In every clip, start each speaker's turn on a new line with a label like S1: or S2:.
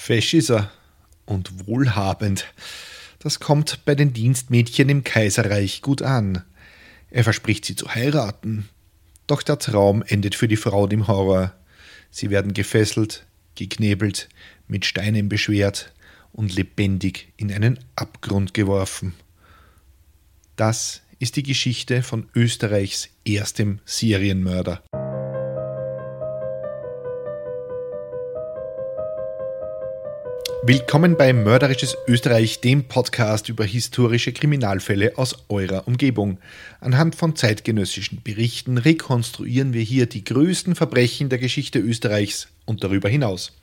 S1: Fesch ist er und wohlhabend. Das kommt bei den Dienstmädchen im Kaiserreich gut an. Er verspricht sie zu heiraten. Doch der Traum endet für die Frauen im Horror. Sie werden gefesselt, geknebelt, mit Steinen beschwert und lebendig in einen Abgrund geworfen. Das ist die Geschichte von Österreichs erstem Serienmörder. Willkommen bei Mörderisches Österreich, dem Podcast über historische Kriminalfälle aus eurer Umgebung. Anhand von zeitgenössischen Berichten rekonstruieren wir hier die größten Verbrechen der Geschichte Österreichs und darüber hinaus.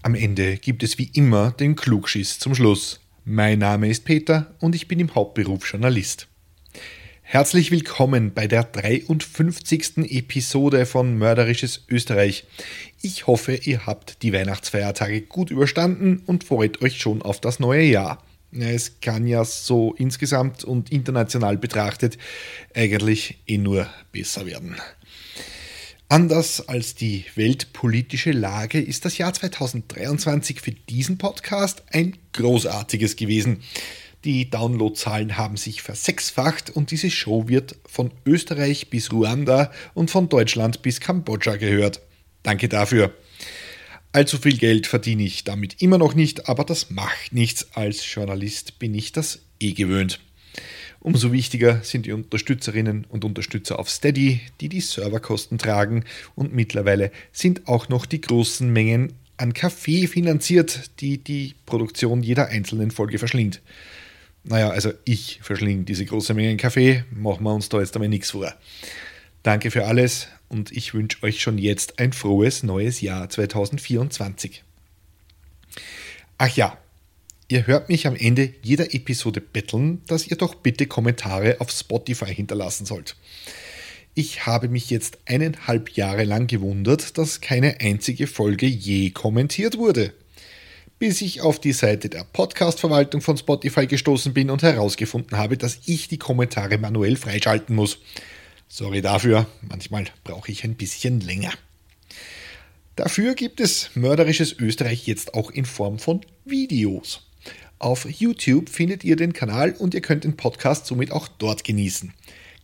S1: Am Ende gibt es wie immer den Klugschiss zum Schluss. Mein Name ist Peter und ich bin im Hauptberuf Journalist. Herzlich willkommen bei der 53. Episode von Mörderisches Österreich. Ich hoffe, ihr habt die Weihnachtsfeiertage gut überstanden und freut euch schon auf das neue Jahr. Es kann ja so insgesamt und international betrachtet eigentlich eh nur besser werden. Anders als die weltpolitische Lage ist das Jahr 2023 für diesen Podcast ein großartiges gewesen. Die Downloadzahlen haben sich versechsfacht und diese Show wird von Österreich bis Ruanda und von Deutschland bis Kambodscha gehört. Danke dafür. Allzu viel Geld verdiene ich damit immer noch nicht, aber das macht nichts. Als Journalist bin ich das eh gewöhnt. Umso wichtiger sind die Unterstützerinnen und Unterstützer auf Steady, die die Serverkosten tragen und mittlerweile sind auch noch die großen Mengen an Kaffee finanziert, die die Produktion jeder einzelnen Folge verschlingt. Naja, also ich verschlinge diese große Menge Kaffee, machen wir uns da jetzt einmal nichts vor. Danke für alles und ich wünsche euch schon jetzt ein frohes neues Jahr 2024. Ach ja, ihr hört mich am Ende jeder Episode betteln, dass ihr doch bitte Kommentare auf Spotify hinterlassen sollt. Ich habe mich jetzt eineinhalb Jahre lang gewundert, dass keine einzige Folge je kommentiert wurde bis ich auf die Seite der Podcast-Verwaltung von Spotify gestoßen bin und herausgefunden habe, dass ich die Kommentare manuell freischalten muss. Sorry dafür, manchmal brauche ich ein bisschen länger. Dafür gibt es mörderisches Österreich jetzt auch in Form von Videos. Auf YouTube findet ihr den Kanal und ihr könnt den Podcast somit auch dort genießen.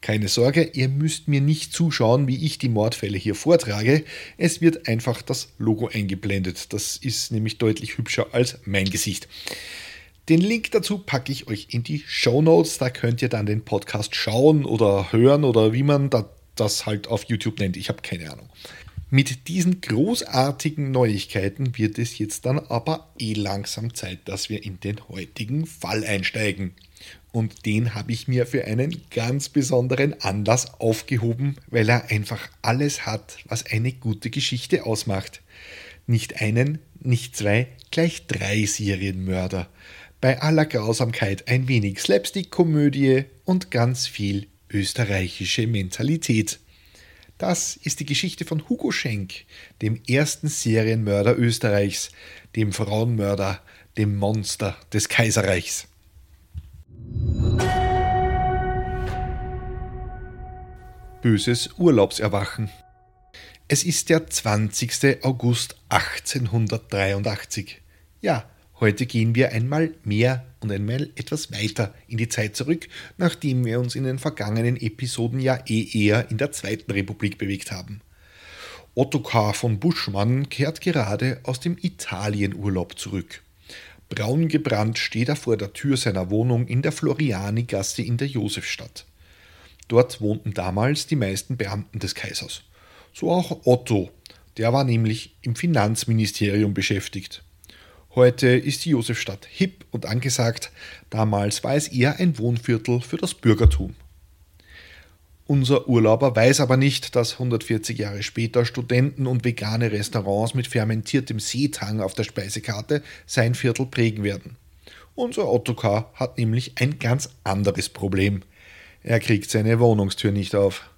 S1: Keine Sorge, ihr müsst mir nicht zuschauen, wie ich die Mordfälle hier vortrage. Es wird einfach das Logo eingeblendet. Das ist nämlich deutlich hübscher als mein Gesicht. Den Link dazu packe ich euch in die Show Notes. Da könnt ihr dann den Podcast schauen oder hören oder wie man das halt auf YouTube nennt. Ich habe keine Ahnung. Mit diesen großartigen Neuigkeiten wird es jetzt dann aber eh langsam Zeit, dass wir in den heutigen Fall einsteigen. Und den habe ich mir für einen ganz besonderen Anlass aufgehoben, weil er einfach alles hat, was eine gute Geschichte ausmacht. Nicht einen, nicht zwei, gleich drei Serienmörder. Bei aller Grausamkeit ein wenig Slapstick-Komödie und ganz viel österreichische Mentalität. Das ist die Geschichte von Hugo Schenk, dem ersten Serienmörder Österreichs, dem Frauenmörder, dem Monster des Kaiserreichs. Böses Urlaubserwachen. Es ist der 20. August 1883. Ja, heute gehen wir einmal mehr und einmal etwas weiter in die Zeit zurück, nachdem wir uns in den vergangenen Episoden ja eh eher in der Zweiten Republik bewegt haben. Ottokar von Buschmann kehrt gerade aus dem Italienurlaub zurück. Braun gebrannt steht er vor der Tür seiner Wohnung in der Floriani-Gasse in der Josefstadt. Dort wohnten damals die meisten Beamten des Kaisers. So auch Otto, der war nämlich im Finanzministerium beschäftigt. Heute ist die Josefstadt hip und angesagt, damals war es eher ein Wohnviertel für das Bürgertum. Unser Urlauber weiß aber nicht, dass 140 Jahre später Studenten und vegane Restaurants mit fermentiertem Seetang auf der Speisekarte sein Viertel prägen werden. Unser Ottokar hat nämlich ein ganz anderes Problem. Er kriegt seine Wohnungstür nicht auf.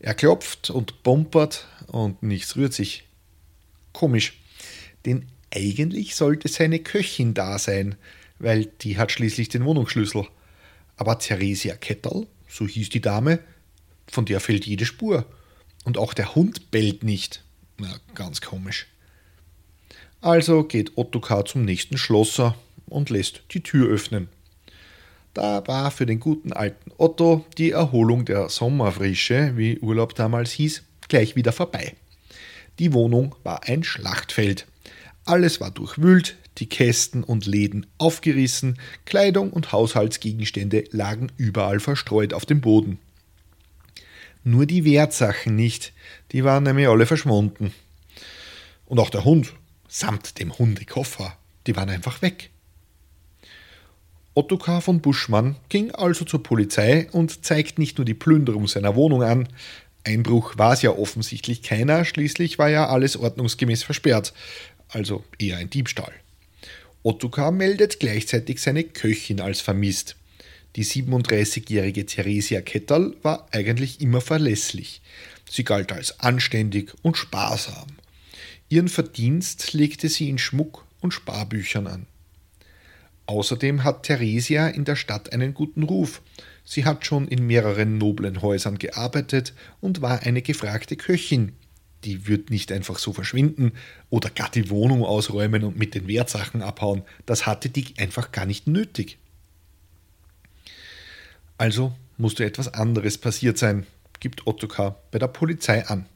S1: Er klopft und bumpert und nichts rührt sich. Komisch, denn eigentlich sollte seine Köchin da sein, weil die hat schließlich den Wohnungsschlüssel. Aber Theresia Ketterl, so hieß die Dame, von der fehlt jede Spur. Und auch der Hund bellt nicht. Na, ganz komisch. Also geht Ottokar zum nächsten Schlosser und lässt die Tür öffnen. Da war für den guten alten Otto die Erholung der Sommerfrische, wie Urlaub damals hieß, gleich wieder vorbei. Die Wohnung war ein Schlachtfeld. Alles war durchwühlt, die Kästen und Läden aufgerissen, Kleidung und Haushaltsgegenstände lagen überall verstreut auf dem Boden. Nur die Wertsachen nicht, die waren nämlich alle verschwunden. Und auch der Hund, samt dem Hundekoffer, die waren einfach weg. Ottokar von Buschmann ging also zur Polizei und zeigt nicht nur die Plünderung seiner Wohnung an, Einbruch war es ja offensichtlich keiner, schließlich war ja alles ordnungsgemäß versperrt, also eher ein Diebstahl. Ottokar meldet gleichzeitig seine Köchin als vermisst. Die 37-jährige Theresia Ketterl war eigentlich immer verlässlich. Sie galt als anständig und sparsam. Ihren Verdienst legte sie in Schmuck und Sparbüchern an. Außerdem hat Theresia in der Stadt einen guten Ruf. Sie hat schon in mehreren noblen Häusern gearbeitet und war eine gefragte Köchin. Die wird nicht einfach so verschwinden oder gar die Wohnung ausräumen und mit den Wertsachen abhauen. Das hatte die einfach gar nicht nötig. Also musste etwas anderes passiert sein, gibt Ottokar bei der Polizei an.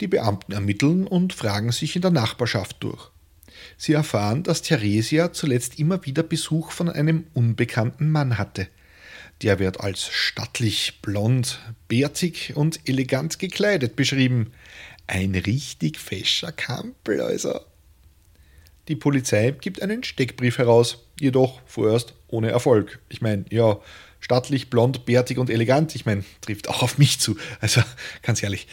S1: Die Beamten ermitteln und fragen sich in der Nachbarschaft durch. Sie erfahren, dass Theresia zuletzt immer wieder Besuch von einem unbekannten Mann hatte. Der wird als stattlich, blond, bärtig und elegant gekleidet beschrieben. Ein richtig fescher Kampel, also. Die Polizei gibt einen Steckbrief heraus, jedoch vorerst ohne Erfolg. Ich meine, ja, stattlich, blond, bärtig und elegant, ich meine, trifft auch auf mich zu. Also, ganz ehrlich.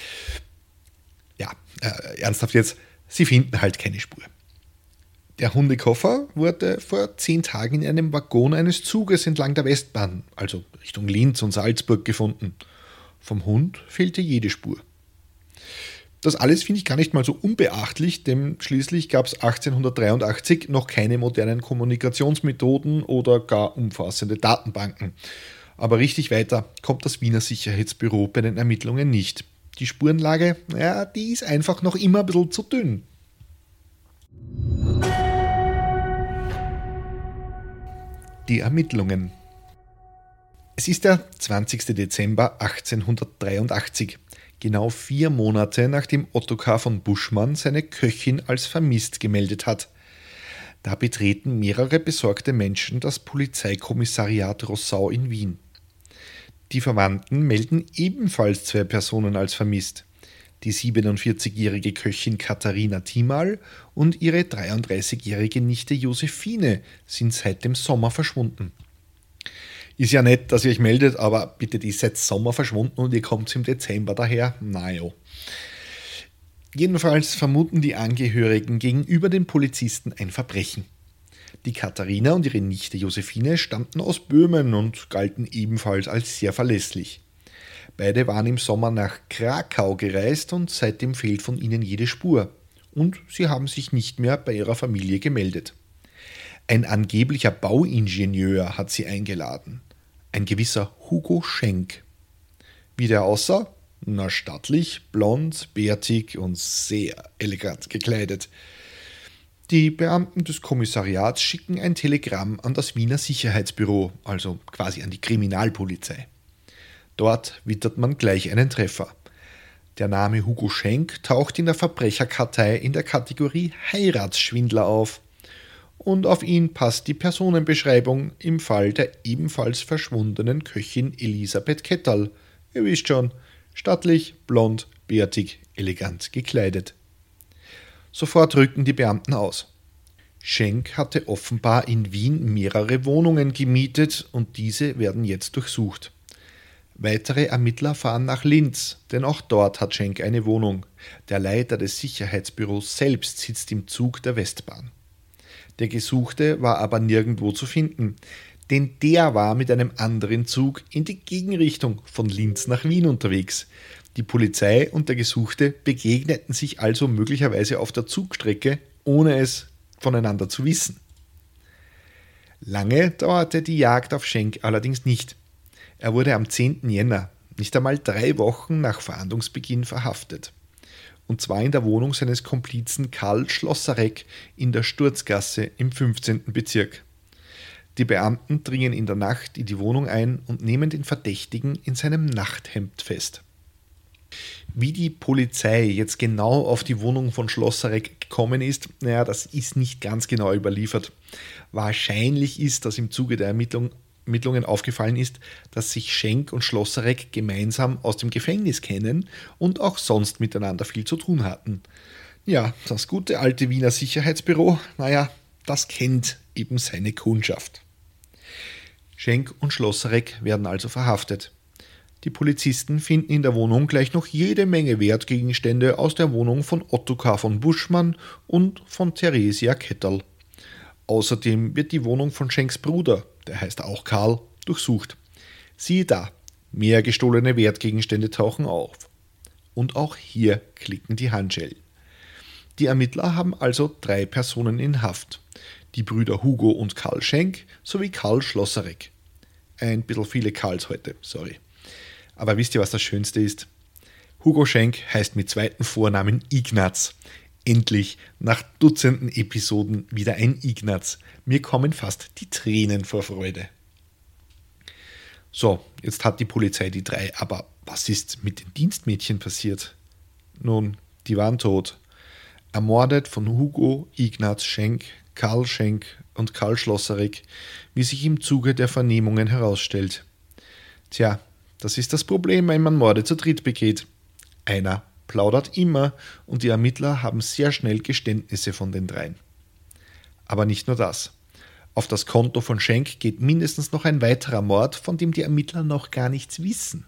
S1: Ja, äh, ernsthaft jetzt, sie finden halt keine Spur. Der Hundekoffer wurde vor zehn Tagen in einem Waggon eines Zuges entlang der Westbahn, also Richtung Linz und Salzburg, gefunden. Vom Hund fehlte jede Spur. Das alles finde ich gar nicht mal so unbeachtlich, denn schließlich gab es 1883 noch keine modernen Kommunikationsmethoden oder gar umfassende Datenbanken. Aber richtig weiter kommt das Wiener Sicherheitsbüro bei den Ermittlungen nicht. Die Spurenlage, ja, die ist einfach noch immer ein bisschen zu dünn. Die Ermittlungen. Es ist der 20. Dezember 1883 genau vier Monate nachdem Ottokar von Buschmann seine Köchin als vermisst gemeldet hat. Da betreten mehrere besorgte Menschen das Polizeikommissariat Rossau in Wien. Die Verwandten melden ebenfalls zwei Personen als vermisst. Die 47-jährige Köchin Katharina Timal und ihre 33-jährige Nichte Josephine sind seit dem Sommer verschwunden. Ist ja nett, dass ihr euch meldet, aber bitte, die ist seit Sommer verschwunden und ihr kommt im Dezember daher. Naja. Jedenfalls vermuten die Angehörigen gegenüber den Polizisten ein Verbrechen. Die Katharina und ihre Nichte Josephine stammten aus Böhmen und galten ebenfalls als sehr verlässlich. Beide waren im Sommer nach Krakau gereist und seitdem fehlt von ihnen jede Spur. Und sie haben sich nicht mehr bei ihrer Familie gemeldet. Ein angeblicher Bauingenieur hat sie eingeladen ein gewisser Hugo Schenk. Wie der aussah? Na, stattlich, blond, bärtig und sehr elegant gekleidet. Die Beamten des Kommissariats schicken ein Telegramm an das Wiener Sicherheitsbüro, also quasi an die Kriminalpolizei. Dort wittert man gleich einen Treffer. Der Name Hugo Schenk taucht in der Verbrecherkartei in der Kategorie Heiratsschwindler auf. Und auf ihn passt die Personenbeschreibung im Fall der ebenfalls verschwundenen Köchin Elisabeth Ketterl. Ihr wisst schon, stattlich, blond, bärtig, elegant gekleidet. Sofort rücken die Beamten aus. Schenk hatte offenbar in Wien mehrere Wohnungen gemietet und diese werden jetzt durchsucht. Weitere Ermittler fahren nach Linz, denn auch dort hat Schenk eine Wohnung. Der Leiter des Sicherheitsbüros selbst sitzt im Zug der Westbahn. Der Gesuchte war aber nirgendwo zu finden, denn der war mit einem anderen Zug in die Gegenrichtung von Linz nach Wien unterwegs. Die Polizei und der Gesuchte begegneten sich also möglicherweise auf der Zugstrecke, ohne es voneinander zu wissen. Lange dauerte die Jagd auf Schenk allerdings nicht. Er wurde am 10. Jänner, nicht einmal drei Wochen nach Verhandlungsbeginn, verhaftet. Und zwar in der Wohnung seines Komplizen Karl Schlosserek in der Sturzgasse im 15. Bezirk. Die Beamten dringen in der Nacht in die Wohnung ein und nehmen den Verdächtigen in seinem Nachthemd fest. Wie die Polizei jetzt genau auf die Wohnung von Schlosserek gekommen ist, naja, das ist nicht ganz genau überliefert. Wahrscheinlich ist, dass im Zuge der Ermittlung Ermittlungen aufgefallen ist, dass sich Schenk und Schlosserek gemeinsam aus dem Gefängnis kennen und auch sonst miteinander viel zu tun hatten. Ja, das gute alte Wiener Sicherheitsbüro, naja, das kennt eben seine Kundschaft. Schenk und Schlosserek werden also verhaftet. Die Polizisten finden in der Wohnung gleich noch jede Menge Wertgegenstände aus der Wohnung von Ottokar von Buschmann und von Theresia Ketterl. Außerdem wird die Wohnung von Schenks Bruder, der heißt auch Karl, durchsucht. Siehe da, mehr gestohlene Wertgegenstände tauchen auf. Und auch hier klicken die Handschellen. Die Ermittler haben also drei Personen in Haft. Die Brüder Hugo und Karl Schenk sowie Karl Schlosserek. Ein bisschen viele Karls heute, sorry. Aber wisst ihr, was das Schönste ist? Hugo Schenk heißt mit zweiten Vornamen Ignaz. Endlich, nach Dutzenden Episoden, wieder ein Ignaz. Mir kommen fast die Tränen vor Freude. So, jetzt hat die Polizei die drei, aber was ist mit den Dienstmädchen passiert? Nun, die waren tot. Ermordet von Hugo Ignaz Schenk, Karl Schenk und Karl Schlosserig, wie sich im Zuge der Vernehmungen herausstellt. Tja, das ist das Problem, wenn man Morde zu dritt begeht. Einer plaudert immer und die Ermittler haben sehr schnell Geständnisse von den dreien. Aber nicht nur das. Auf das Konto von Schenk geht mindestens noch ein weiterer Mord, von dem die Ermittler noch gar nichts wissen.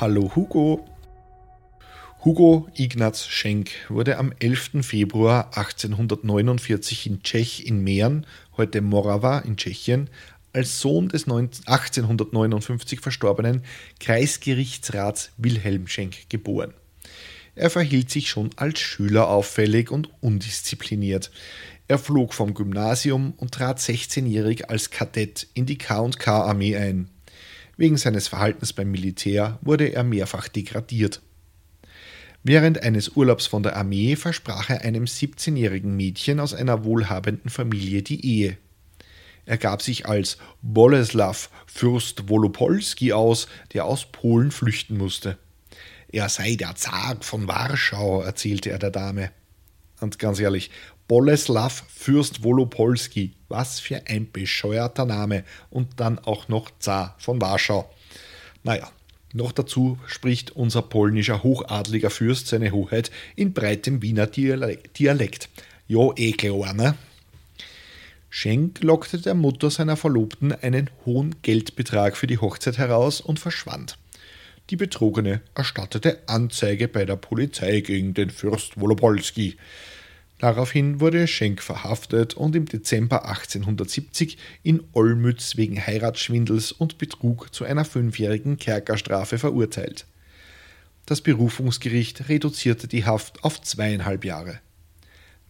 S1: Hallo Hugo. Hugo Ignaz Schenk wurde am 11. Februar 1849 in Tschech in Mähren, heute Morava in Tschechien, als Sohn des 1859 verstorbenen Kreisgerichtsrats Wilhelm Schenk geboren. Er verhielt sich schon als Schüler auffällig und undiszipliniert. Er flog vom Gymnasium und trat 16-jährig als Kadett in die K&K-Armee ein. Wegen seines Verhaltens beim Militär wurde er mehrfach degradiert. Während eines Urlaubs von der Armee versprach er einem 17-jährigen Mädchen aus einer wohlhabenden Familie die Ehe. Er gab sich als Boleslaw Fürst Wolopolski aus, der aus Polen flüchten musste. Er sei der Zar von Warschau, erzählte er der Dame. Und ganz ehrlich, Boleslaw Fürst Wolopolski, was für ein bescheuerter Name und dann auch noch Zar von Warschau. Naja, noch dazu spricht unser polnischer hochadliger Fürst seine Hoheit in breitem Wiener Dialekt. Jo, eh klar, ne? Schenk lockte der Mutter seiner Verlobten einen hohen Geldbetrag für die Hochzeit heraus und verschwand. Die Betrogene erstattete Anzeige bei der Polizei gegen den Fürst Wolopolski. Daraufhin wurde Schenk verhaftet und im Dezember 1870 in Olmütz wegen Heiratsschwindels und Betrug zu einer fünfjährigen Kerkerstrafe verurteilt. Das Berufungsgericht reduzierte die Haft auf zweieinhalb Jahre.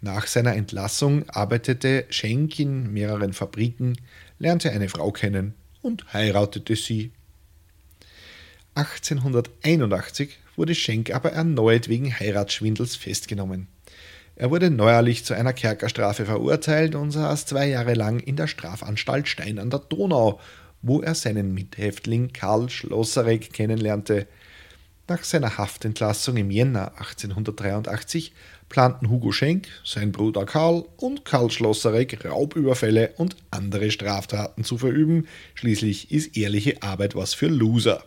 S1: Nach seiner Entlassung arbeitete Schenk in mehreren Fabriken, lernte eine Frau kennen und heiratete sie. 1881 wurde Schenk aber erneut wegen Heiratsschwindels festgenommen. Er wurde neuerlich zu einer Kerkerstrafe verurteilt und saß zwei Jahre lang in der Strafanstalt Stein an der Donau, wo er seinen Mithäftling Karl Schlosserek kennenlernte. Nach seiner Haftentlassung im Jänner 1883 planten Hugo Schenk, sein Bruder Karl und Karl Schlosserek Raubüberfälle und andere Straftaten zu verüben. Schließlich ist ehrliche Arbeit was für Loser.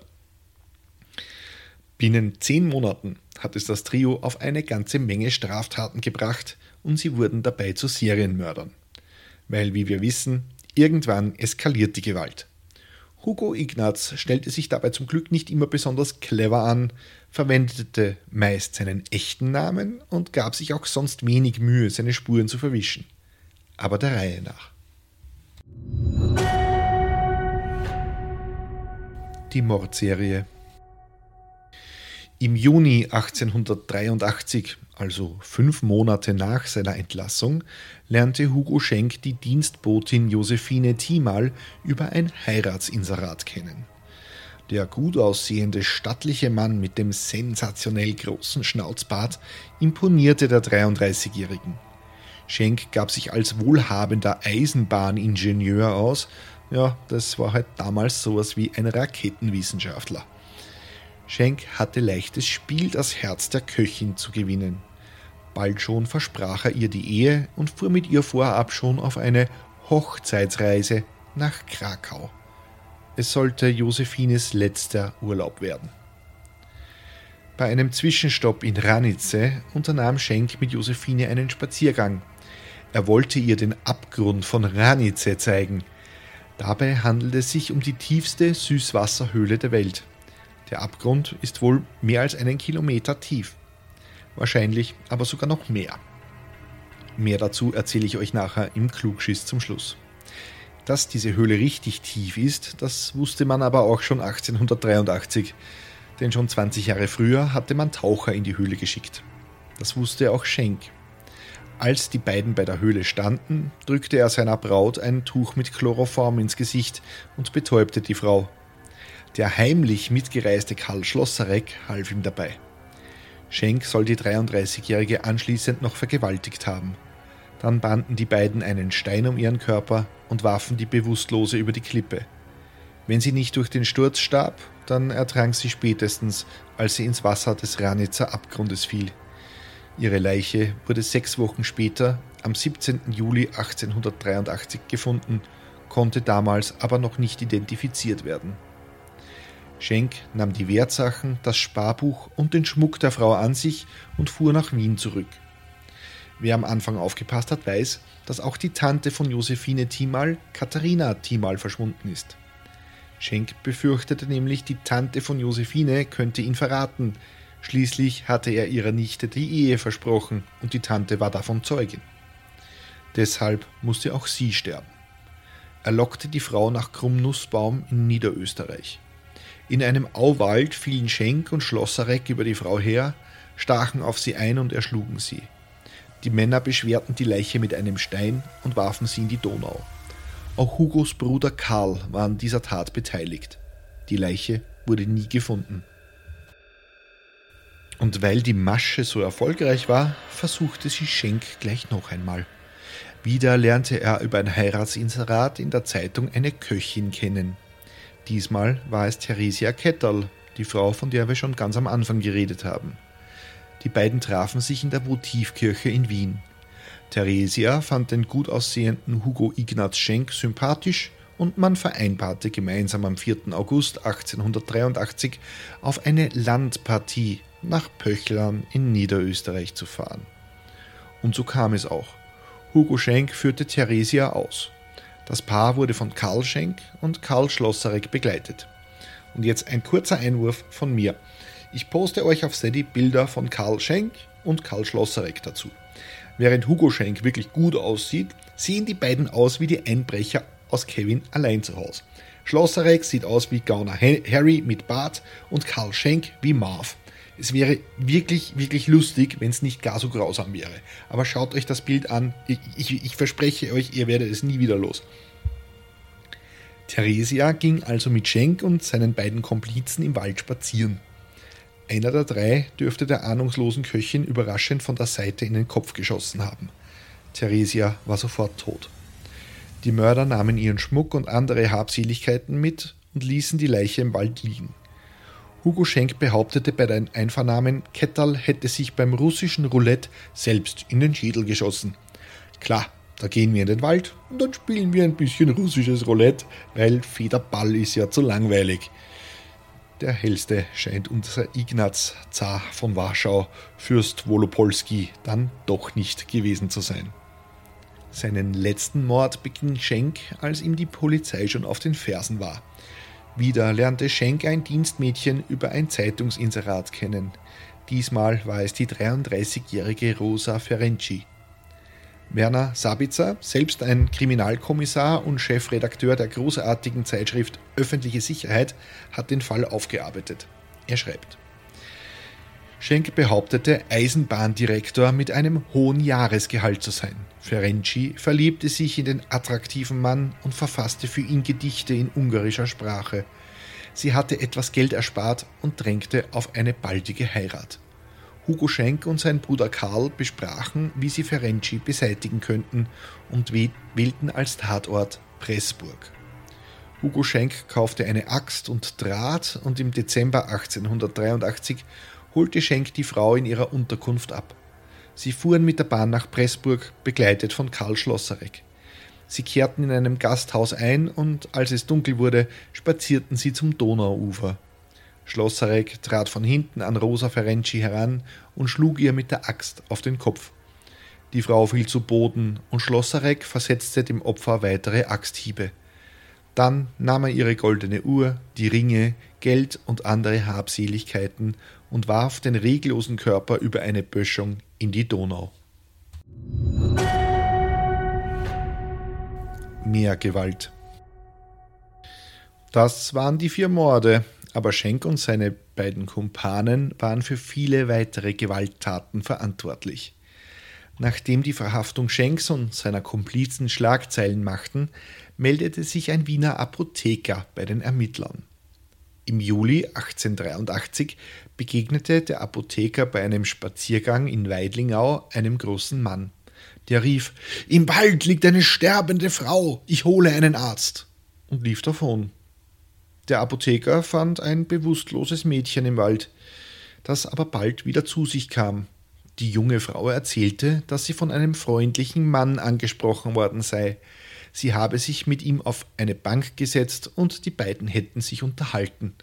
S1: Binnen zehn Monaten hat es das Trio auf eine ganze Menge Straftaten gebracht und sie wurden dabei zu Serienmördern. Weil, wie wir wissen, irgendwann eskaliert die Gewalt. Hugo Ignaz stellte sich dabei zum Glück nicht immer besonders clever an, verwendete meist seinen echten Namen und gab sich auch sonst wenig Mühe, seine Spuren zu verwischen. Aber der Reihe nach. Die Mordserie im Juni 1883, also fünf Monate nach seiner Entlassung, lernte Hugo Schenk die Dienstbotin Josephine Thiemal über ein Heiratsinserat kennen. Der gut aussehende, stattliche Mann mit dem sensationell großen Schnauzbart imponierte der 33-Jährigen. Schenk gab sich als wohlhabender Eisenbahningenieur aus. Ja, das war halt damals sowas wie ein Raketenwissenschaftler. Schenk hatte leichtes Spiel, das Herz der Köchin zu gewinnen. Bald schon versprach er ihr die Ehe und fuhr mit ihr vorab schon auf eine Hochzeitsreise nach Krakau. Es sollte Josephines letzter Urlaub werden. Bei einem Zwischenstopp in Ranice unternahm Schenk mit Josephine einen Spaziergang. Er wollte ihr den Abgrund von Ranice zeigen. Dabei handelt es sich um die tiefste Süßwasserhöhle der Welt. Der Abgrund ist wohl mehr als einen Kilometer tief. Wahrscheinlich aber sogar noch mehr. Mehr dazu erzähle ich euch nachher im Klugschiss zum Schluss. Dass diese Höhle richtig tief ist, das wusste man aber auch schon 1883, denn schon 20 Jahre früher hatte man Taucher in die Höhle geschickt. Das wusste auch Schenk. Als die beiden bei der Höhle standen, drückte er seiner Braut ein Tuch mit Chloroform ins Gesicht und betäubte die Frau. Der heimlich mitgereiste Karl Schlosserek half ihm dabei. Schenk soll die 33-Jährige anschließend noch vergewaltigt haben. Dann banden die beiden einen Stein um ihren Körper und warfen die Bewusstlose über die Klippe. Wenn sie nicht durch den Sturz starb, dann ertrank sie spätestens, als sie ins Wasser des Ranitzer Abgrundes fiel. Ihre Leiche wurde sechs Wochen später, am 17. Juli 1883, gefunden, konnte damals aber noch nicht identifiziert werden. Schenk nahm die Wertsachen, das Sparbuch und den Schmuck der Frau an sich und fuhr nach Wien zurück. Wer am Anfang aufgepasst hat, weiß, dass auch die Tante von Josephine Thiemal, Katharina Thiemal, verschwunden ist. Schenk befürchtete nämlich, die Tante von Josephine könnte ihn verraten. Schließlich hatte er ihrer Nichte die Ehe versprochen und die Tante war davon Zeugin. Deshalb musste auch sie sterben. Er lockte die Frau nach Krummnussbaum in Niederösterreich. In einem Auwald fielen Schenk und Schlosserek über die Frau her, stachen auf sie ein und erschlugen sie. Die Männer beschwerten die Leiche mit einem Stein und warfen sie in die Donau. Auch Hugos Bruder Karl war an dieser Tat beteiligt. Die Leiche wurde nie gefunden. Und weil die Masche so erfolgreich war, versuchte sie Schenk gleich noch einmal. Wieder lernte er über ein Heiratsinserat in der Zeitung eine Köchin kennen. Diesmal war es Theresia Ketterl, die Frau, von der wir schon ganz am Anfang geredet haben. Die beiden trafen sich in der Votivkirche in Wien. Theresia fand den gut aussehenden Hugo Ignaz Schenk sympathisch und man vereinbarte gemeinsam am 4. August 1883 auf eine Landpartie nach Pöchlern in Niederösterreich zu fahren. Und so kam es auch. Hugo Schenk führte Theresia aus. Das Paar wurde von Karl Schenk und Karl Schlosserek begleitet. Und jetzt ein kurzer Einwurf von mir. Ich poste euch auf Steady Bilder von Karl Schenk und Karl Schlosserek dazu. Während Hugo Schenk wirklich gut aussieht, sehen die beiden aus wie die Einbrecher aus Kevin allein zu Hause. Schlosserek sieht aus wie Gauner Harry mit Bart und Karl Schenk wie Marv. Es wäre wirklich, wirklich lustig, wenn es nicht gar so grausam wäre. Aber schaut euch das Bild an. Ich, ich, ich verspreche euch, ihr werdet es nie wieder los. Theresia ging also mit Schenk und seinen beiden Komplizen im Wald spazieren. Einer der drei dürfte der ahnungslosen Köchin überraschend von der Seite in den Kopf geschossen haben. Theresia war sofort tot. Die Mörder nahmen ihren Schmuck und andere Habseligkeiten mit und ließen die Leiche im Wald liegen. Hugo Schenk behauptete bei den Einvernahmen, Kettal hätte sich beim russischen Roulette selbst in den Schädel geschossen. Klar, da gehen wir in den Wald und dann spielen wir ein bisschen russisches Roulette, weil Federball ist ja zu langweilig. Der hellste scheint unser Ignaz Zar von Warschau, Fürst Wolopolski, dann doch nicht gewesen zu sein. Seinen letzten Mord beging Schenk, als ihm die Polizei schon auf den Fersen war. Wieder lernte Schenk ein Dienstmädchen über ein Zeitungsinserat kennen. Diesmal war es die 33-jährige Rosa Ferenczi. Werner Sabitzer, selbst ein Kriminalkommissar und Chefredakteur der großartigen Zeitschrift Öffentliche Sicherheit, hat den Fall aufgearbeitet. Er schreibt. Schenk behauptete, Eisenbahndirektor mit einem hohen Jahresgehalt zu sein. Ferenczi verliebte sich in den attraktiven Mann und verfasste für ihn Gedichte in ungarischer Sprache. Sie hatte etwas Geld erspart und drängte auf eine baldige Heirat. Hugo Schenk und sein Bruder Karl besprachen, wie sie Ferenczi beseitigen könnten und wählten als Tatort Pressburg. Hugo Schenk kaufte eine Axt und Draht und im Dezember 1883 holte Schenk die Frau in ihrer Unterkunft ab. Sie fuhren mit der Bahn nach Pressburg, begleitet von Karl Schlosserek. Sie kehrten in einem Gasthaus ein und als es dunkel wurde, spazierten sie zum Donauufer. Schlosserek trat von hinten an Rosa Ferenczi heran und schlug ihr mit der Axt auf den Kopf. Die Frau fiel zu Boden und Schlosserek versetzte dem Opfer weitere Axthiebe. Dann nahm er ihre goldene Uhr, die Ringe, Geld und andere Habseligkeiten und warf den reglosen Körper über eine Böschung in die Donau. Mehr Gewalt. Das waren die vier Morde, aber Schenk und seine beiden Kumpanen waren für viele weitere Gewalttaten verantwortlich. Nachdem die Verhaftung Schenks und seiner Komplizen Schlagzeilen machten, meldete sich ein Wiener Apotheker bei den Ermittlern. Im Juli 1883 begegnete der Apotheker bei einem Spaziergang in Weidlingau einem großen Mann. Der rief: Im Wald liegt eine sterbende Frau, ich hole einen Arzt und lief davon. Der Apotheker fand ein bewusstloses Mädchen im Wald, das aber bald wieder zu sich kam. Die junge Frau erzählte, dass sie von einem freundlichen Mann angesprochen worden sei. Sie habe sich mit ihm auf eine Bank gesetzt und die beiden hätten sich unterhalten.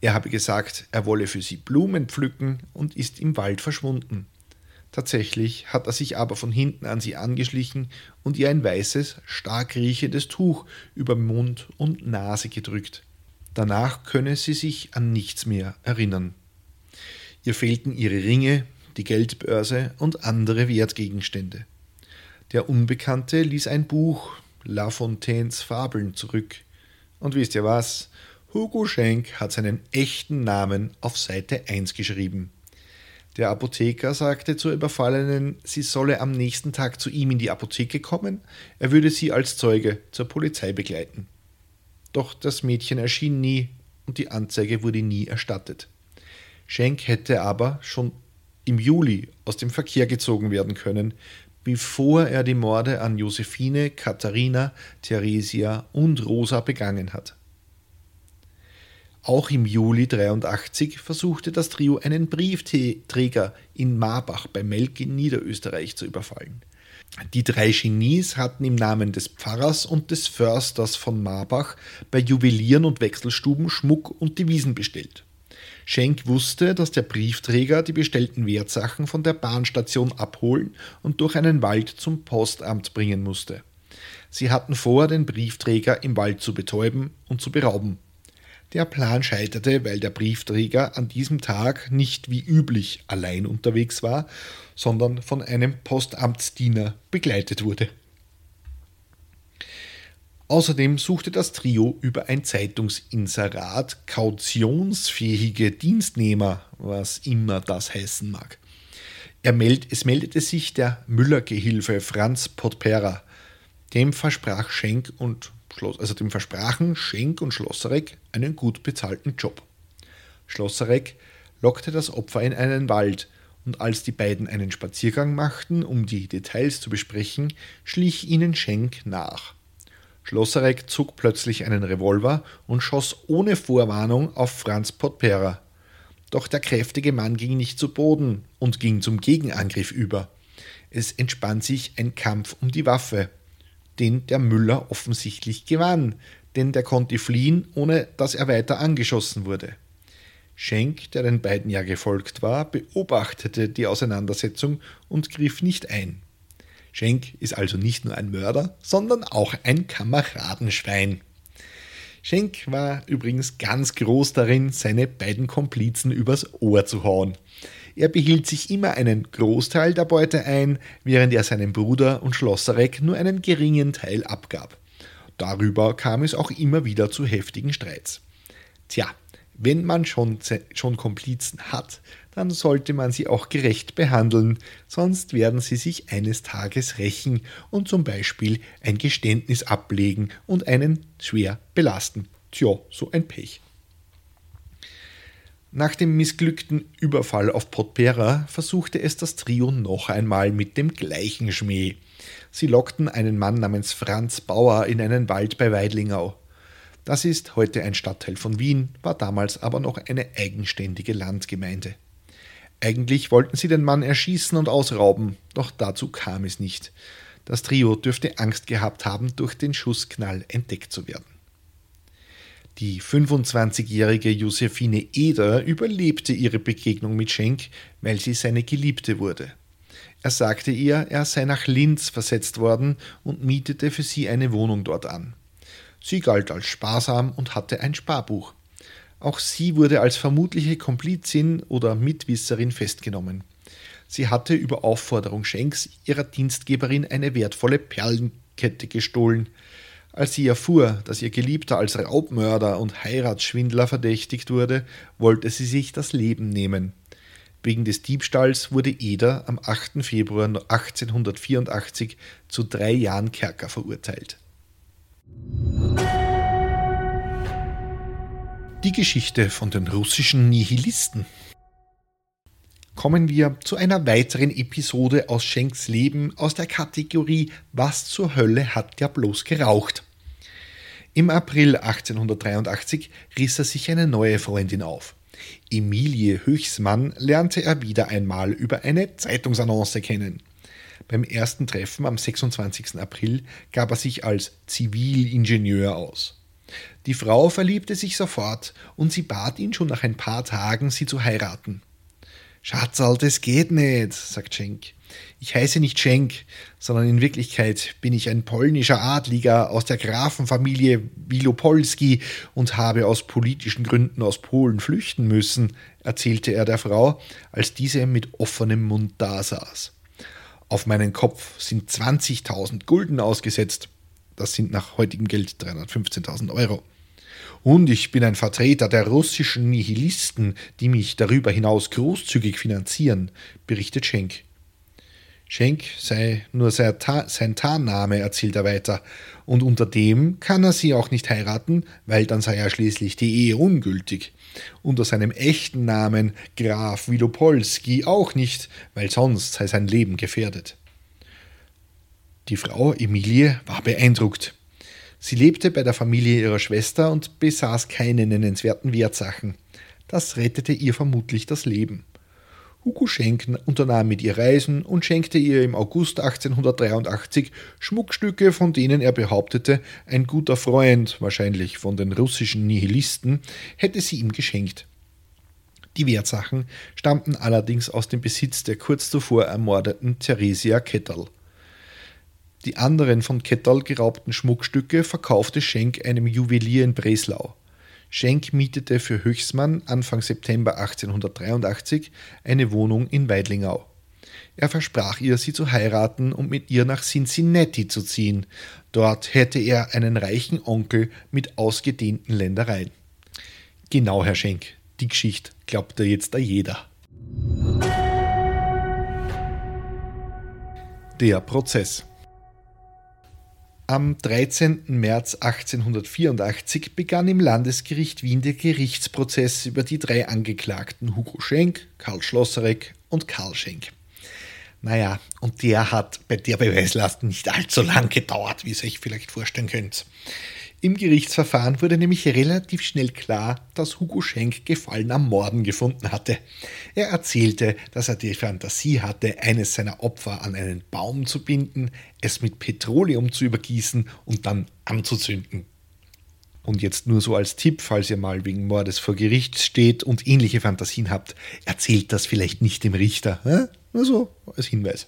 S1: Er habe gesagt, er wolle für sie Blumen pflücken und ist im Wald verschwunden. Tatsächlich hat er sich aber von hinten an sie angeschlichen und ihr ein weißes, stark riechendes Tuch über Mund und Nase gedrückt. Danach könne sie sich an nichts mehr erinnern. Ihr fehlten ihre Ringe, die Geldbörse und andere Wertgegenstände. Der Unbekannte ließ ein Buch La Fontaines Fabeln zurück. Und wisst ihr was? Hugo Schenk hat seinen echten Namen auf Seite 1 geschrieben. Der Apotheker sagte zur Überfallenen, sie solle am nächsten Tag zu ihm in die Apotheke kommen, er würde sie als Zeuge zur Polizei begleiten. Doch das Mädchen erschien nie und die Anzeige wurde nie erstattet. Schenk hätte aber schon im Juli aus dem Verkehr gezogen werden können, bevor er die Morde an Josephine, Katharina, Theresia und Rosa begangen hat. Auch im Juli 83 versuchte das Trio einen Briefträger in Marbach bei Melk in Niederösterreich zu überfallen. Die drei Genies hatten im Namen des Pfarrers und des Försters von Marbach bei Juwelieren und Wechselstuben Schmuck und Devisen bestellt. Schenk wusste, dass der Briefträger die bestellten Wertsachen von der Bahnstation abholen und durch einen Wald zum Postamt bringen musste. Sie hatten vor, den Briefträger im Wald zu betäuben und zu berauben. Der Plan scheiterte, weil der Briefträger an diesem Tag nicht wie üblich allein unterwegs war, sondern von einem Postamtsdiener begleitet wurde. Außerdem suchte das Trio über ein Zeitungsinserat kautionsfähige Dienstnehmer, was immer das heißen mag. Meld, es meldete sich der Müllergehilfe Franz Potpera. Dem versprach Schenk und Schloss, also dem versprachen Schenk und Schlosserek einen gut bezahlten Job. Schlosserek lockte das Opfer in einen Wald, und als die beiden einen Spaziergang machten, um die Details zu besprechen, schlich ihnen Schenk nach. Schlosserek zog plötzlich einen Revolver und schoss ohne Vorwarnung auf Franz Potpera. Doch der kräftige Mann ging nicht zu Boden und ging zum Gegenangriff über. Es entspann sich ein Kampf um die Waffe, den der Müller offensichtlich gewann, denn der konnte fliehen, ohne dass er weiter angeschossen wurde. Schenk, der den beiden ja gefolgt war, beobachtete die Auseinandersetzung und griff nicht ein. Schenk ist also nicht nur ein Mörder, sondern auch ein Kameradenschwein. Schenk war übrigens ganz groß darin, seine beiden Komplizen übers Ohr zu hauen. Er behielt sich immer einen Großteil der Beute ein, während er seinem Bruder und Schlosserek nur einen geringen Teil abgab. Darüber kam es auch immer wieder zu heftigen Streits. Tja, wenn man schon, schon Komplizen hat, dann sollte man sie auch gerecht behandeln, sonst werden sie sich eines Tages rächen und zum Beispiel ein Geständnis ablegen und einen schwer belasten. Tja, so ein Pech. Nach dem missglückten Überfall auf Potpera versuchte es das Trio noch einmal mit dem gleichen Schmäh. Sie lockten einen Mann namens Franz Bauer in einen Wald bei Weidlingau. Das ist heute ein Stadtteil von Wien, war damals aber noch eine eigenständige Landgemeinde. Eigentlich wollten sie den Mann erschießen und ausrauben, doch dazu kam es nicht. Das Trio dürfte Angst gehabt haben, durch den Schussknall entdeckt zu werden. Die 25-jährige Josephine Eder überlebte ihre Begegnung mit Schenk, weil sie seine Geliebte wurde. Er sagte ihr, er sei nach Linz versetzt worden und mietete für sie eine Wohnung dort an. Sie galt als sparsam und hatte ein Sparbuch. Auch sie wurde als vermutliche Komplizin oder Mitwisserin festgenommen. Sie hatte über Aufforderung Schenks ihrer Dienstgeberin eine wertvolle Perlenkette gestohlen. Als sie erfuhr, dass ihr Geliebter als Raubmörder und Heiratsschwindler verdächtigt wurde, wollte sie sich das Leben nehmen. Wegen des Diebstahls wurde Eder am 8. Februar 1884 zu drei Jahren Kerker verurteilt. Die Geschichte von den russischen Nihilisten. Kommen wir zu einer weiteren Episode aus Schenks Leben aus der Kategorie Was zur Hölle hat der bloß geraucht? Im April 1883 riss er sich eine neue Freundin auf. Emilie Höchsmann lernte er wieder einmal über eine Zeitungsannonce kennen. Beim ersten Treffen am 26. April gab er sich als Zivilingenieur aus. Die Frau verliebte sich sofort und sie bat ihn schon nach ein paar Tagen, sie zu heiraten. Schatzal, das geht nicht, sagt Schenk. Ich heiße nicht Schenk, sondern in Wirklichkeit bin ich ein polnischer Adliger aus der Grafenfamilie Wilopolski und habe aus politischen Gründen aus Polen flüchten müssen, erzählte er der Frau, als diese mit offenem Mund dasaß. Auf meinen Kopf sind 20.000 Gulden ausgesetzt. Das sind nach heutigem Geld 315.000 Euro. Und ich bin ein Vertreter der russischen Nihilisten, die mich darüber hinaus großzügig finanzieren, berichtet Schenk. Schenk sei nur sein, Ta sein Tarnname, erzählt er weiter, und unter dem kann er sie auch nicht heiraten, weil dann sei ja schließlich die Ehe ungültig. Unter seinem echten Namen Graf Wilopolski auch nicht, weil sonst sei sein Leben gefährdet. Die Frau Emilie war beeindruckt. Sie lebte bei der Familie ihrer Schwester und besaß keine nennenswerten Wertsachen. Das rettete ihr vermutlich das Leben. Hugo Schenk unternahm mit ihr Reisen und schenkte ihr im August 1883 Schmuckstücke, von denen er behauptete, ein guter Freund, wahrscheinlich von den russischen Nihilisten, hätte sie ihm geschenkt. Die Wertsachen stammten allerdings aus dem Besitz der kurz zuvor ermordeten Theresia Ketterl. Die anderen von Kettal geraubten Schmuckstücke verkaufte Schenk einem Juwelier in Breslau. Schenk mietete für Höchsmann Anfang September 1883 eine Wohnung in Weidlingau. Er versprach ihr, sie zu heiraten und mit ihr nach Cincinnati zu ziehen. Dort hätte er einen reichen Onkel mit ausgedehnten Ländereien. Genau, Herr Schenk, die Geschichte glaubt da jetzt da jeder. Der Prozess. Am 13. März 1884 begann im Landesgericht Wien der Gerichtsprozess über die drei Angeklagten Hugo Schenk, Karl Schlosserek und Karl Schenk. Naja, und der hat bei der Beweislast nicht allzu lang gedauert, wie ihr euch vielleicht vorstellen könnt. Im Gerichtsverfahren wurde nämlich relativ schnell klar, dass Hugo Schenk Gefallen am Morden gefunden hatte. Er erzählte, dass er die Fantasie hatte, eines seiner Opfer an einen Baum zu binden, es mit Petroleum zu übergießen und dann anzuzünden. Und jetzt nur so als Tipp, falls ihr mal wegen Mordes vor Gericht steht und ähnliche Fantasien habt, erzählt das vielleicht nicht dem Richter. Hä? Nur so als Hinweis.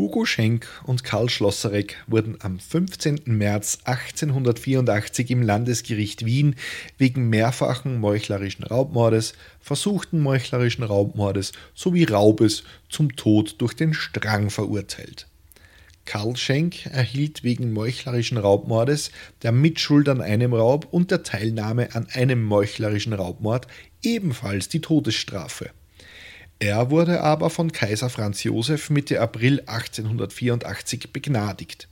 S1: Hugo Schenk und Karl Schlosserek wurden am 15. März 1884 im Landesgericht Wien wegen mehrfachen meuchlerischen Raubmordes, versuchten meuchlerischen Raubmordes sowie Raubes zum Tod durch den Strang verurteilt. Karl Schenk erhielt wegen meuchlerischen Raubmordes, der Mitschuld an einem Raub und der Teilnahme an einem meuchlerischen Raubmord ebenfalls die Todesstrafe. Er wurde aber von Kaiser Franz Josef Mitte April 1884 begnadigt.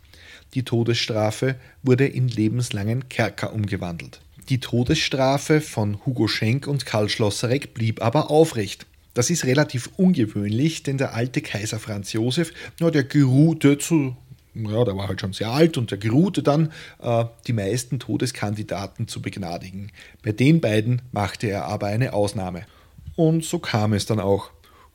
S1: Die Todesstrafe wurde in lebenslangen Kerker umgewandelt. Die Todesstrafe von Hugo Schenk und Karl Schlosserek blieb aber aufrecht. Das ist relativ ungewöhnlich, denn der alte Kaiser Franz Josef, ja, der geruhte zu ja, der war halt schon sehr alt und der geruhte dann, äh, die meisten Todeskandidaten zu begnadigen. Bei den beiden machte er aber eine Ausnahme. Und so kam es dann auch.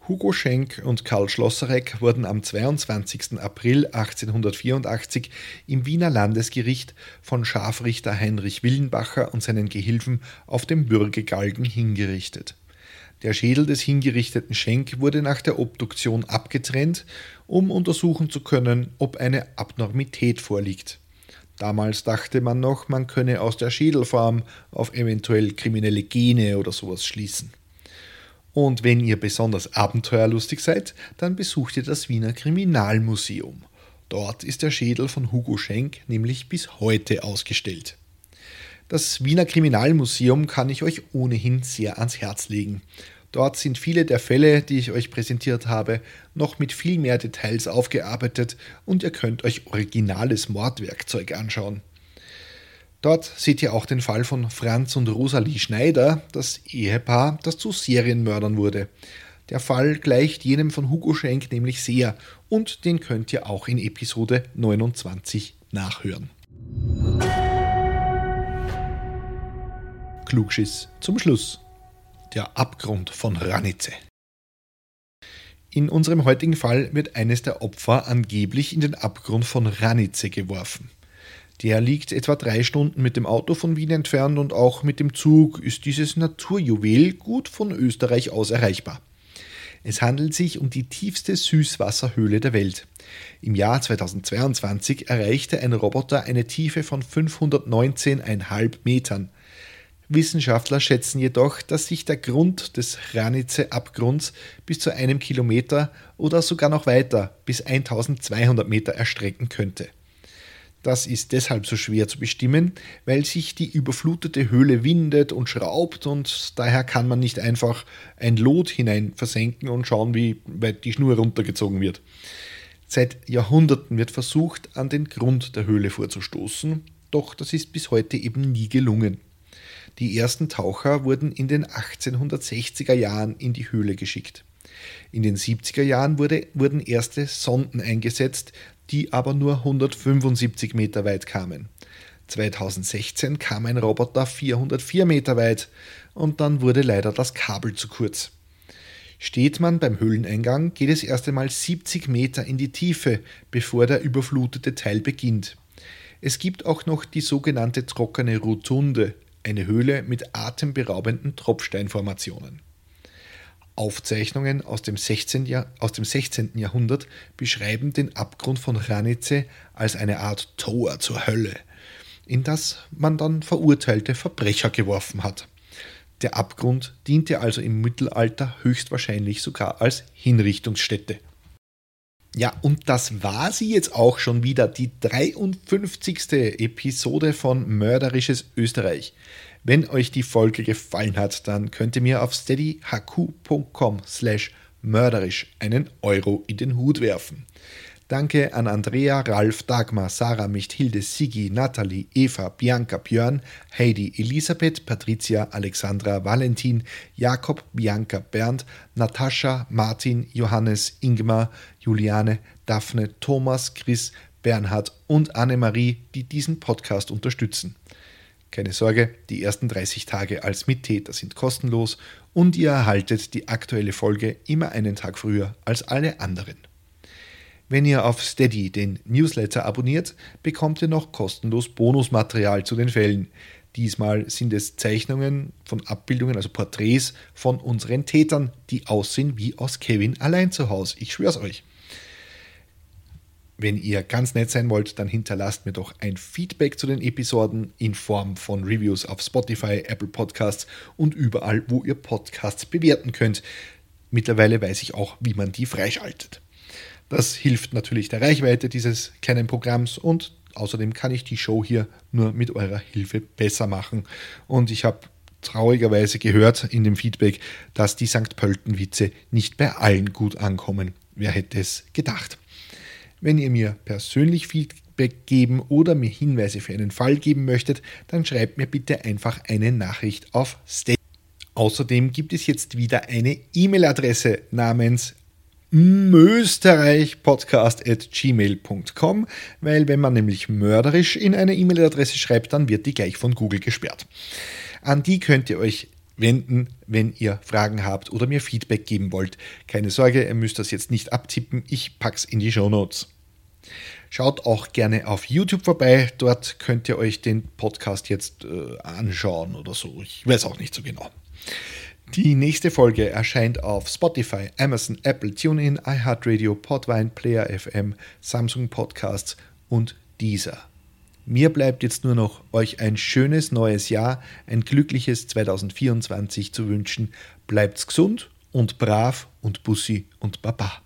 S1: Hugo Schenk und Karl Schlosserek wurden am 22. April 1884 im Wiener Landesgericht von Scharfrichter Heinrich Willenbacher und seinen Gehilfen auf dem Bürgegalgen hingerichtet. Der Schädel des hingerichteten Schenk wurde nach der Obduktion abgetrennt, um untersuchen zu können, ob eine Abnormität vorliegt. Damals dachte man noch, man könne aus der Schädelform auf eventuell kriminelle Gene oder sowas schließen. Und wenn ihr besonders abenteuerlustig seid, dann besucht ihr das Wiener Kriminalmuseum. Dort ist der Schädel von Hugo Schenk nämlich bis heute ausgestellt. Das Wiener Kriminalmuseum kann ich euch ohnehin sehr ans Herz legen. Dort sind viele der Fälle, die ich euch präsentiert habe, noch mit viel mehr Details aufgearbeitet und ihr könnt euch originales Mordwerkzeug anschauen. Dort seht ihr auch den Fall von Franz und Rosalie Schneider, das Ehepaar, das zu Serienmördern wurde. Der Fall gleicht jenem von Hugo Schenk nämlich sehr und den könnt ihr auch in Episode 29 nachhören. Klugschiss zum Schluss. Der Abgrund von Ranice. In unserem heutigen Fall wird eines der Opfer angeblich in den Abgrund von Ranice geworfen. Der liegt etwa drei Stunden mit dem Auto von Wien entfernt und auch mit dem Zug ist dieses Naturjuwel gut von Österreich aus erreichbar. Es handelt sich um die tiefste Süßwasserhöhle der Welt. Im Jahr 2022 erreichte ein Roboter eine Tiefe von 519,5 Metern. Wissenschaftler schätzen jedoch, dass sich der Grund des Ranice-Abgrunds bis zu einem Kilometer oder sogar noch weiter bis 1200 Meter erstrecken könnte. Das ist deshalb so schwer zu bestimmen, weil sich die überflutete Höhle windet und schraubt und daher kann man nicht einfach ein Lot hinein versenken und schauen, wie weit die Schnur runtergezogen wird. Seit Jahrhunderten wird versucht, an den Grund der Höhle vorzustoßen, doch das ist bis heute eben nie gelungen. Die ersten Taucher wurden in den 1860er Jahren in die Höhle geschickt. In den 70er Jahren wurde, wurden erste Sonden eingesetzt, die aber nur 175 Meter weit kamen. 2016 kam ein Roboter 404 Meter weit und dann wurde leider das Kabel zu kurz. Steht man beim Höhleneingang, geht es erst einmal 70 Meter in die Tiefe, bevor der überflutete Teil beginnt. Es gibt auch noch die sogenannte trockene Rotunde, eine Höhle mit atemberaubenden Tropfsteinformationen. Aufzeichnungen aus dem, 16. Jahr, aus dem 16. Jahrhundert beschreiben den Abgrund von Ranice als eine Art Tor zur Hölle, in das man dann verurteilte Verbrecher geworfen hat. Der Abgrund diente also im Mittelalter höchstwahrscheinlich sogar als Hinrichtungsstätte. Ja, und das war sie jetzt auch schon wieder, die 53. Episode von Mörderisches Österreich. Wenn euch die Folge gefallen hat, dann könnt ihr mir auf steadyhq.com slash mörderisch einen Euro in den Hut werfen. Danke an Andrea, Ralf, Dagmar, Sarah, Michthilde, Sigi, Nathalie, Eva, Bianca, Björn, Heidi, Elisabeth, Patricia, Alexandra, Valentin, Jakob, Bianca, Bernd, Natascha, Martin, Johannes, Ingmar, Juliane, Daphne, Thomas, Chris, Bernhard und Annemarie, die diesen Podcast unterstützen. Keine Sorge, die ersten 30 Tage als Mittäter sind kostenlos und ihr erhaltet die aktuelle Folge immer einen Tag früher als alle anderen. Wenn ihr auf Steady den Newsletter abonniert, bekommt ihr noch kostenlos Bonusmaterial zu den Fällen. Diesmal sind es Zeichnungen von Abbildungen, also Porträts von unseren Tätern, die aussehen wie aus Kevin allein zu Hause. Ich schwör's euch. Wenn ihr ganz nett sein wollt, dann hinterlasst mir doch ein Feedback zu den Episoden in Form von Reviews auf Spotify, Apple Podcasts und überall, wo ihr Podcasts bewerten könnt. Mittlerweile weiß ich auch, wie man die freischaltet. Das hilft natürlich der Reichweite dieses kleinen Programms und außerdem kann ich die Show hier nur mit eurer Hilfe besser machen. Und ich habe traurigerweise gehört in dem Feedback, dass die St. Pölten-Witze nicht bei allen gut ankommen. Wer hätte es gedacht? Wenn ihr mir persönlich Feedback geben oder mir Hinweise für einen Fall geben möchtet, dann schreibt mir bitte einfach eine Nachricht auf Stay. Außerdem gibt es jetzt wieder eine E-Mail-Adresse namens österreichpodcast.gmail.com, weil wenn man nämlich mörderisch in eine E-Mail-Adresse schreibt, dann wird die gleich von Google gesperrt. An die könnt ihr euch wenden, wenn ihr Fragen habt oder mir Feedback geben wollt. Keine Sorge, ihr müsst das jetzt nicht abtippen, ich pack's in die Show Notes. Schaut auch gerne auf YouTube vorbei. Dort könnt ihr euch den Podcast jetzt äh, anschauen oder so. Ich weiß auch nicht so genau. Die nächste Folge erscheint auf Spotify, Amazon, Apple, TuneIn, iHeartRadio, Podvine, Player FM, Samsung Podcasts und dieser. Mir bleibt jetzt nur noch, euch ein schönes neues Jahr, ein glückliches 2024 zu wünschen. Bleibt's gesund und brav und Bussi und Baba.